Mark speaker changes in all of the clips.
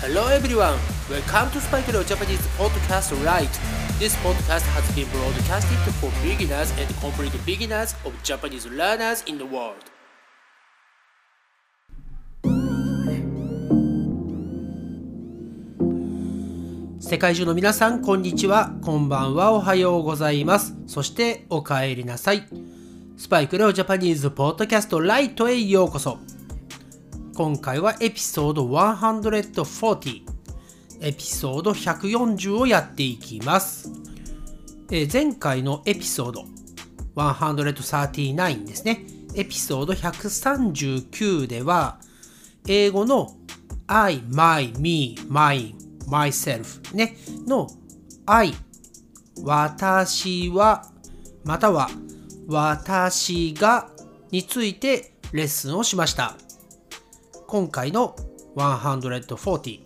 Speaker 1: Hello everyone, welcome to Spike Leo Japanese Podcast Right. This podcast has been broadcasted for beginners and complete beginners of Japanese learners in the world. 世界中の皆さん、こんにちは、こんばんは、おはようございます。そして、お帰りなさい。スパイクレオジャパニーズポッドキャストライトへようこそ。今回はエピソード140、エピソード140をやっていきます。えー前回のエピソード139ですね。エピソード139では、英語の I, my, me, mine, myself ね、の I、私は、または私がについてレッスンをしました。今回の140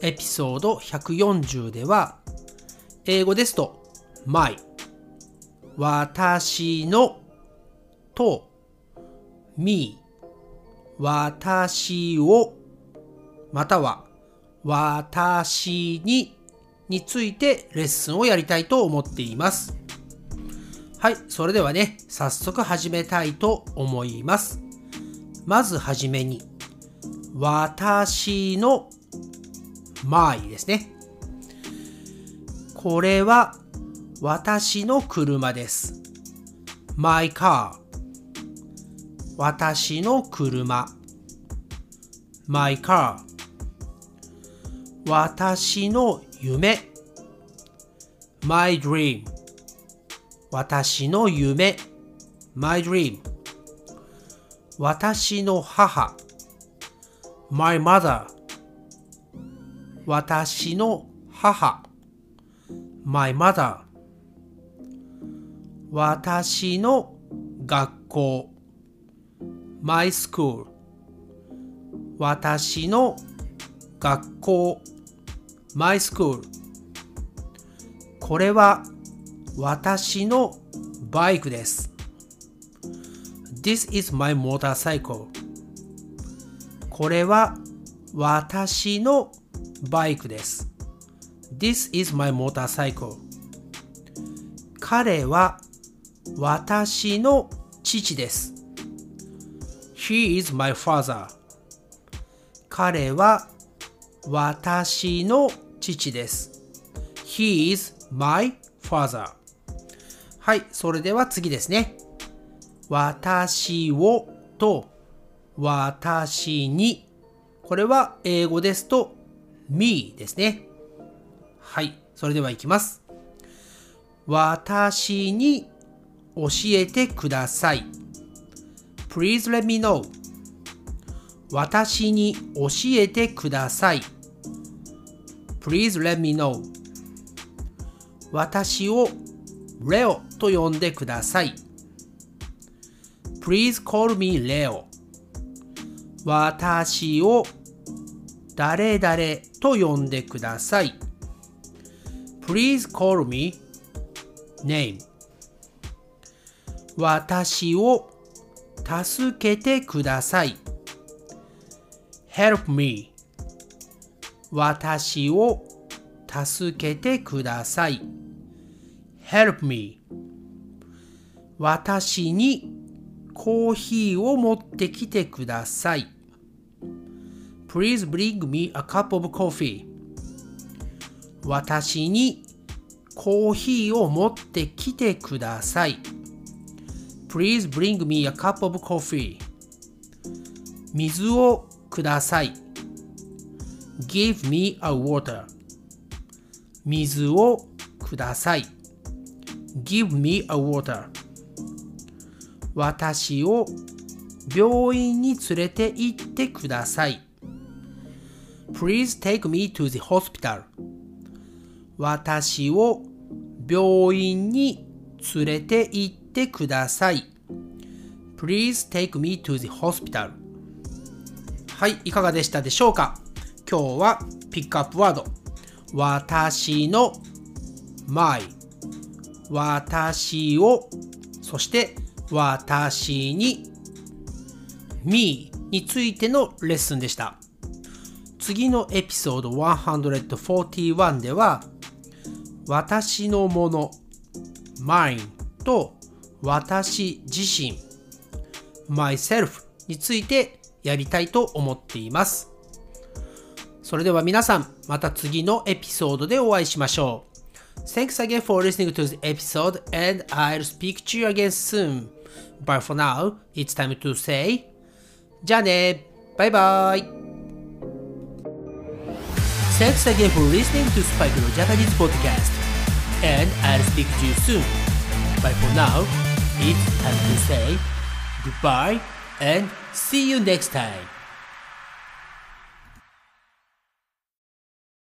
Speaker 1: エピソード140では英語ですと my 私のと me 私をまたは私にについてレッスンをやりたいと思っています。はい、それではね、早速始めたいと思います。まずはじめに、私の my ですね。これは私の車です。my car 私の車 my car 私の夢 my dream 私の夢 my dream 私の母 my mother 私の母 my mother 私の学校 my school 私の学校 my school これは私のバイクです This is my motorcycle これは私のバイクです。This is my motorcycle. 彼は私の父です。He is my father. 彼は私の父です。He is my father. はい、それでは次ですね。私をと私に。これは英語ですと me ですね。はい。それではいきます。私に教えてください。Please let me know. 私に教えてください。Please let me know. 私をレオと呼んでください。Please call me Leo. 私を誰々と呼んでください。Please call me name. 私を助けてください。Help me. 私を助けてください。Help me. 私にコーヒーを持ってきてください。Please bring me a cup of coffee. 私にコーヒーを持ってきてください。Please bring me a cup of coffee. 水をください。Give me a water. 水をください。Give me a water. 私を病院に連れて行ってください。Please take me to the hospital. 私を病院に連れて行ってください。Please take me to the hospital. はい、いかがでしたでしょうか？今日はピックアップワード。私の my 私をそして私に me についてのレッスンでした。次のエピソード141では私のもの mine と私自身 myself についてやりたいと思っています。それでは皆さん、また次のエピソードでお会いしましょう。Thanks again for listening to the episode and I'll speak to you again soon. But for now, it's time to say じゃあねバイバイ Thanks again for listening to Spike no Japanese podcast and I'll speak to you soon. But for now, it's time to say goodbye and see you next time.